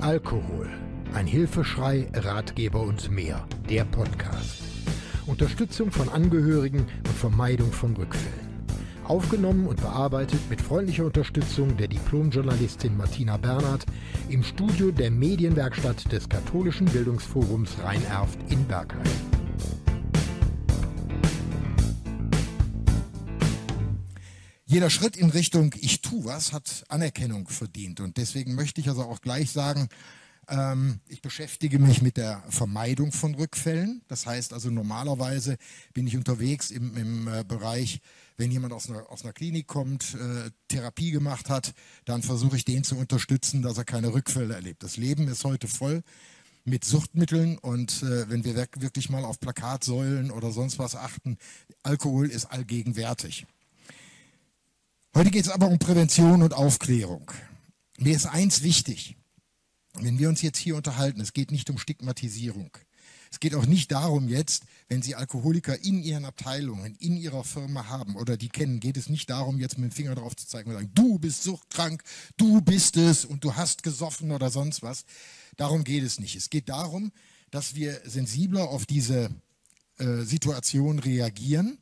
Alkohol. Ein Hilfeschrei, Ratgeber und mehr. Der Podcast. Unterstützung von Angehörigen und Vermeidung von Rückfällen. Aufgenommen und bearbeitet mit freundlicher Unterstützung der Diplomjournalistin Martina Bernhard im Studio der Medienwerkstatt des Katholischen Bildungsforums Rhein-Erft in Bergheim. Jeder Schritt in Richtung Ich tu was hat Anerkennung verdient. Und deswegen möchte ich also auch gleich sagen, ähm, ich beschäftige mich mit der Vermeidung von Rückfällen. Das heißt also normalerweise bin ich unterwegs im, im äh, Bereich, wenn jemand aus einer, aus einer Klinik kommt, äh, Therapie gemacht hat, dann versuche ich den zu unterstützen, dass er keine Rückfälle erlebt. Das Leben ist heute voll mit Suchtmitteln und äh, wenn wir wirklich mal auf Plakatsäulen oder sonst was achten, Alkohol ist allgegenwärtig. Heute geht es aber um Prävention und Aufklärung. Mir ist eins wichtig, wenn wir uns jetzt hier unterhalten, es geht nicht um Stigmatisierung. Es geht auch nicht darum jetzt, wenn Sie Alkoholiker in Ihren Abteilungen, in Ihrer Firma haben oder die kennen, geht es nicht darum, jetzt mit dem Finger drauf zu zeigen und sagen, du bist suchtkrank, du bist es und du hast gesoffen oder sonst was. Darum geht es nicht. Es geht darum, dass wir sensibler auf diese äh, Situation reagieren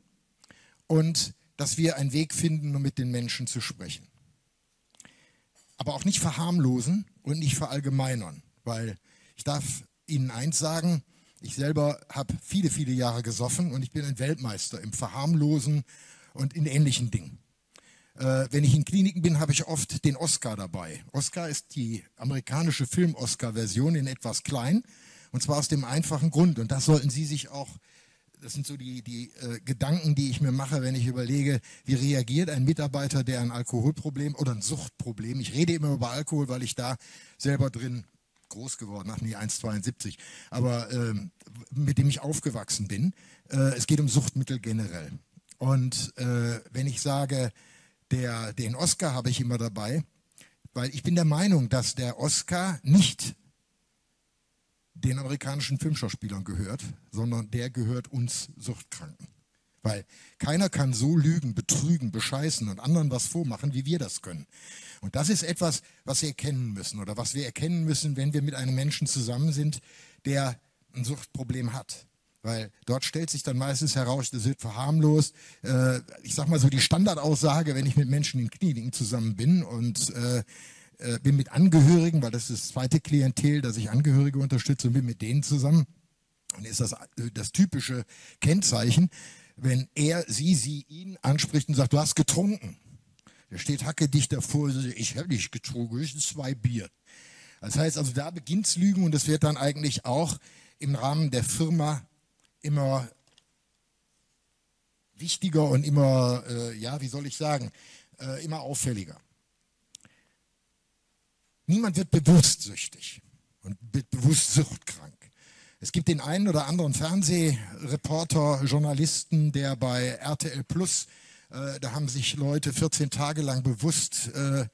und dass wir einen Weg finden, um mit den Menschen zu sprechen. Aber auch nicht verharmlosen und nicht verallgemeinern, weil ich darf Ihnen eins sagen, ich selber habe viele, viele Jahre gesoffen und ich bin ein Weltmeister im Verharmlosen und in ähnlichen Dingen. Äh, wenn ich in Kliniken bin, habe ich oft den Oscar dabei. Oscar ist die amerikanische Film-Oscar-Version in etwas klein und zwar aus dem einfachen Grund und das sollten Sie sich auch das sind so die, die äh, Gedanken, die ich mir mache, wenn ich überlege, wie reagiert ein Mitarbeiter, der ein Alkoholproblem oder ein Suchtproblem, ich rede immer über Alkohol, weil ich da selber drin groß geworden, ach nee, 1,72, aber ähm, mit dem ich aufgewachsen bin. Äh, es geht um Suchtmittel generell. Und äh, wenn ich sage, der, den Oscar habe ich immer dabei, weil ich bin der Meinung, dass der Oscar nicht den amerikanischen Filmschauspielern gehört, sondern der gehört uns Suchtkranken. Weil keiner kann so lügen, betrügen, bescheißen und anderen was vormachen, wie wir das können. Und das ist etwas, was wir erkennen müssen oder was wir erkennen müssen, wenn wir mit einem Menschen zusammen sind, der ein Suchtproblem hat. Weil dort stellt sich dann meistens heraus, das wird verharmlost. Äh, ich sag mal so die Standardaussage, wenn ich mit Menschen in Kliniken zusammen bin und äh, äh, bin mit Angehörigen, weil das ist das zweite Klientel, dass ich Angehörige unterstütze und bin mit denen zusammen. Und ist das äh, das typische Kennzeichen, wenn er, sie, sie ihn anspricht und sagt, du hast getrunken. Der steht hacke dich davor, ich habe nicht getrunken, ich zwei Bier. Das heißt also, da beginnt's Lügen und es wird dann eigentlich auch im Rahmen der Firma immer wichtiger und immer, äh, ja, wie soll ich sagen, äh, immer auffälliger. Niemand wird bewusst süchtig und bewusst suchtkrank. Es gibt den einen oder anderen Fernsehreporter, Journalisten, der bei RTL Plus, äh, da haben sich Leute 14 Tage lang bewusst äh,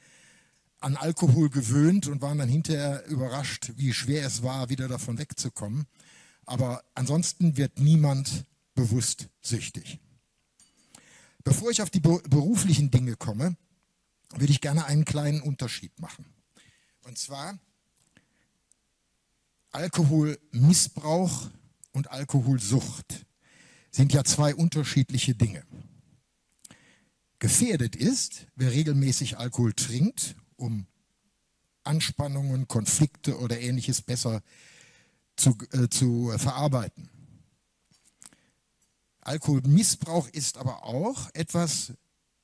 an Alkohol gewöhnt und waren dann hinterher überrascht, wie schwer es war, wieder davon wegzukommen. Aber ansonsten wird niemand bewusst süchtig. Bevor ich auf die beruflichen Dinge komme, würde ich gerne einen kleinen Unterschied machen. Und zwar Alkoholmissbrauch und Alkoholsucht sind ja zwei unterschiedliche Dinge. Gefährdet ist, wer regelmäßig Alkohol trinkt, um Anspannungen, Konflikte oder ähnliches besser zu, äh, zu verarbeiten. Alkoholmissbrauch ist aber auch etwas,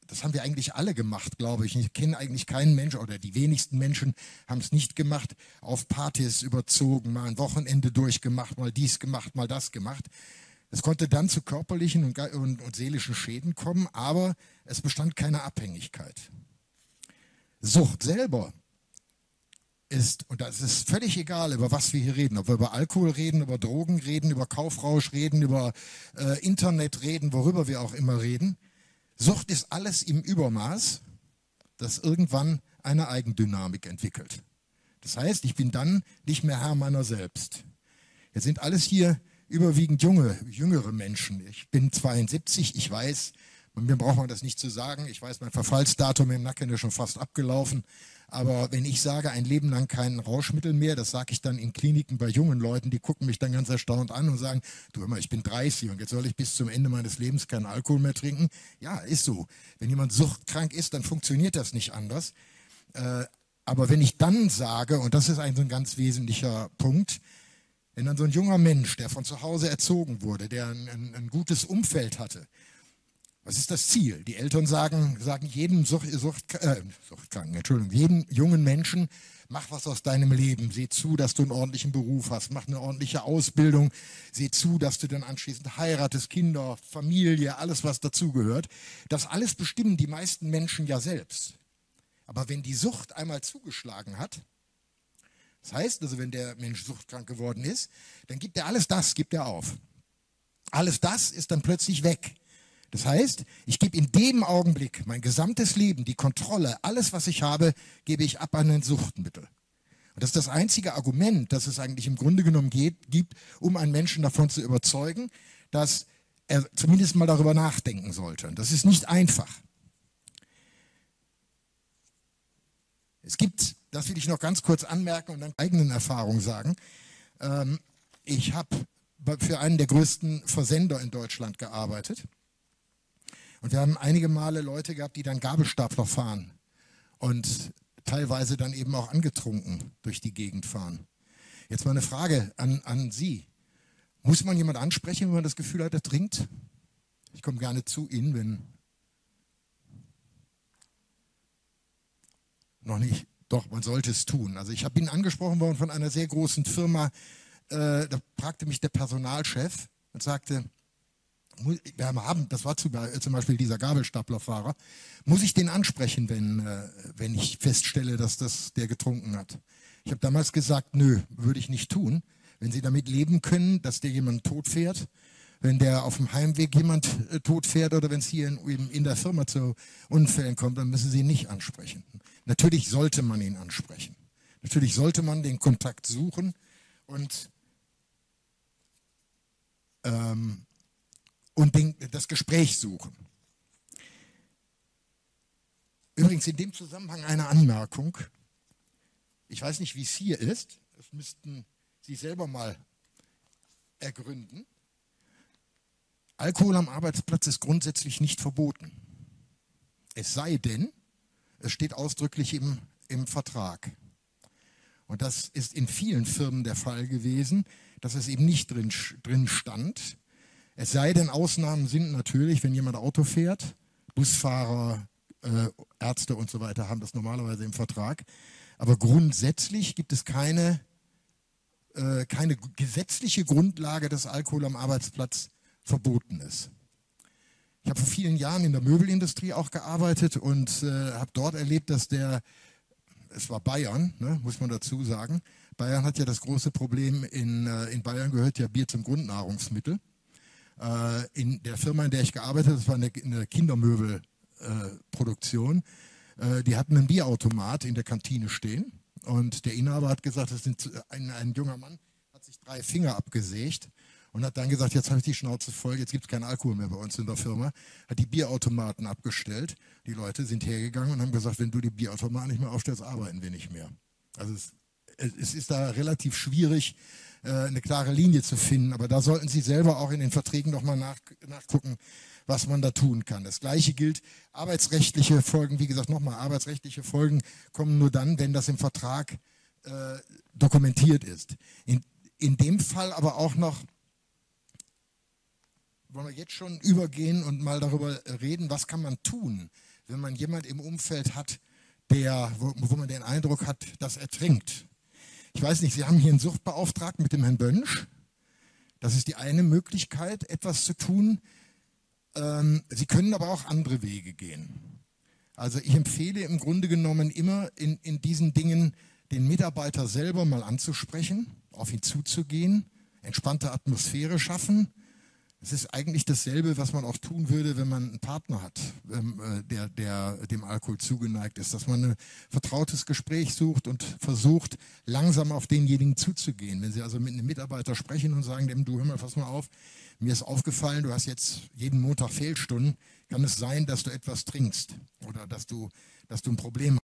das haben wir eigentlich alle gemacht, glaube ich. Ich kenne eigentlich keinen Menschen oder die wenigsten Menschen haben es nicht gemacht, auf Partys überzogen, mal ein Wochenende durchgemacht, mal dies gemacht, mal das gemacht. Es konnte dann zu körperlichen und, und, und seelischen Schäden kommen, aber es bestand keine Abhängigkeit. Sucht selber ist, und das ist völlig egal, über was wir hier reden, ob wir über Alkohol reden, über Drogen reden, über Kaufrausch reden, über äh, Internet reden, worüber wir auch immer reden, Sucht ist alles im Übermaß, das irgendwann eine Eigendynamik entwickelt. Das heißt, ich bin dann nicht mehr Herr meiner selbst. Jetzt sind alles hier überwiegend junge, jüngere Menschen. Ich bin 72, ich weiß, mir braucht man das nicht zu sagen. Ich weiß, mein Verfallsdatum im Nacken ist schon fast abgelaufen. Aber wenn ich sage, ein Leben lang kein Rauschmittel mehr, das sage ich dann in Kliniken bei jungen Leuten, die gucken mich dann ganz erstaunt an und sagen, du mal, ich bin 30 und jetzt soll ich bis zum Ende meines Lebens keinen Alkohol mehr trinken. Ja, ist so. Wenn jemand suchtkrank ist, dann funktioniert das nicht anders. Äh, aber wenn ich dann sage, und das ist ein ein ganz wesentlicher Punkt, wenn dann so ein junger Mensch, der von zu Hause erzogen wurde, der ein, ein, ein gutes Umfeld hatte, was ist das Ziel? Die Eltern sagen, sagen jedem Sucht, Sucht, äh, Suchtkranken, Entschuldigung, jedem jungen Menschen, mach was aus deinem Leben. Sieh zu, dass du einen ordentlichen Beruf hast. Mach eine ordentliche Ausbildung. Sieh zu, dass du dann anschließend heiratest, Kinder, Familie, alles, was dazugehört. Das alles bestimmen die meisten Menschen ja selbst. Aber wenn die Sucht einmal zugeschlagen hat, das heißt also, wenn der Mensch suchtkrank geworden ist, dann gibt er alles das, gibt er auf. Alles das ist dann plötzlich weg. Das heißt, ich gebe in dem Augenblick mein gesamtes Leben, die Kontrolle, alles, was ich habe, gebe ich ab an ein Suchtmittel. Und das ist das einzige Argument, das es eigentlich im Grunde genommen geht, gibt, um einen Menschen davon zu überzeugen, dass er zumindest mal darüber nachdenken sollte. Und das ist nicht einfach. Es gibt, das will ich noch ganz kurz anmerken und dann eigenen Erfahrungen sagen. Ähm, ich habe für einen der größten Versender in Deutschland gearbeitet. Und wir haben einige Male Leute gehabt, die dann Gabelstapler fahren und teilweise dann eben auch angetrunken durch die Gegend fahren. Jetzt mal eine Frage an, an Sie. Muss man jemand ansprechen, wenn man das Gefühl hat, er trinkt? Ich komme gerne zu Ihnen, wenn. Noch nicht. Doch, man sollte es tun. Also ich bin angesprochen worden von einer sehr großen Firma. Äh, da fragte mich der Personalchef und sagte, wir haben, das war äh, zum Beispiel dieser Gabelstaplerfahrer, muss ich den ansprechen, wenn, äh, wenn ich feststelle, dass das der getrunken hat? Ich habe damals gesagt, nö, würde ich nicht tun. Wenn Sie damit leben können, dass der jemand tot fährt, wenn der auf dem Heimweg jemand äh, tot fährt oder wenn es hier in, in der Firma zu Unfällen kommt, dann müssen Sie ihn nicht ansprechen. Natürlich sollte man ihn ansprechen. Natürlich sollte man den Kontakt suchen und ähm, und den, das Gespräch suchen. Übrigens in dem Zusammenhang eine Anmerkung. Ich weiß nicht, wie es hier ist. Das müssten Sie selber mal ergründen. Alkohol am Arbeitsplatz ist grundsätzlich nicht verboten. Es sei denn, es steht ausdrücklich im, im Vertrag. Und das ist in vielen Firmen der Fall gewesen, dass es eben nicht drin, drin stand. Es sei denn, Ausnahmen sind natürlich, wenn jemand Auto fährt, Busfahrer, äh, Ärzte und so weiter haben das normalerweise im Vertrag. Aber grundsätzlich gibt es keine, äh, keine gesetzliche Grundlage, dass Alkohol am Arbeitsplatz verboten ist. Ich habe vor vielen Jahren in der Möbelindustrie auch gearbeitet und äh, habe dort erlebt, dass der, es war Bayern, ne, muss man dazu sagen, Bayern hat ja das große Problem, in, äh, in Bayern gehört ja Bier zum Grundnahrungsmittel. Äh, in der Firma, in der ich gearbeitet habe, das war eine, Kindermöbelproduktion, äh, äh, die hatten einen Bierautomat in der Kantine stehen und der Inhaber hat gesagt, das sind ein, ein junger Mann, hat sich drei Finger abgesägt und hat dann gesagt, jetzt habe ich die Schnauze voll, jetzt gibt es keinen Alkohol mehr bei uns in der Firma, hat die Bierautomaten abgestellt. Die Leute sind hergegangen und haben gesagt, wenn du die Bierautomaten nicht mehr aufstellst, arbeiten wir nicht mehr. Also es, es ist da relativ schwierig, eine klare Linie zu finden. Aber da sollten Sie selber auch in den Verträgen nochmal nach, nachgucken, was man da tun kann. Das Gleiche gilt, arbeitsrechtliche Folgen, wie gesagt, nochmal, arbeitsrechtliche Folgen kommen nur dann, wenn das im Vertrag äh, dokumentiert ist. In, in dem Fall aber auch noch, wollen wir jetzt schon übergehen und mal darüber reden, was kann man tun, wenn man jemand im Umfeld hat, der, wo, wo man den Eindruck hat, dass er trinkt. Ich weiß nicht, Sie haben hier einen Suchtbeauftragten mit dem Herrn Bönsch. Das ist die eine Möglichkeit, etwas zu tun. Ähm, Sie können aber auch andere Wege gehen. Also ich empfehle im Grunde genommen immer in, in diesen Dingen den Mitarbeiter selber mal anzusprechen, auf ihn zuzugehen, entspannte Atmosphäre schaffen, Es ist eigentlich dasselbe, was man auch tun würde, wenn man einen Partner hat, ähm, äh, der, der dem Alkohol zugeneigt ist, dass man ein vertrautes Gespräch sucht und versucht, langsam auf denjenigen zuzugehen. Wenn Sie also mit einem Mitarbeiter sprechen und sagen dem, du hör mal, pass mal auf, mir ist aufgefallen, du hast jetzt jeden Montag Fehlstunden, kann es sein, dass du etwas trinkst oder dass du, dass du ein Problem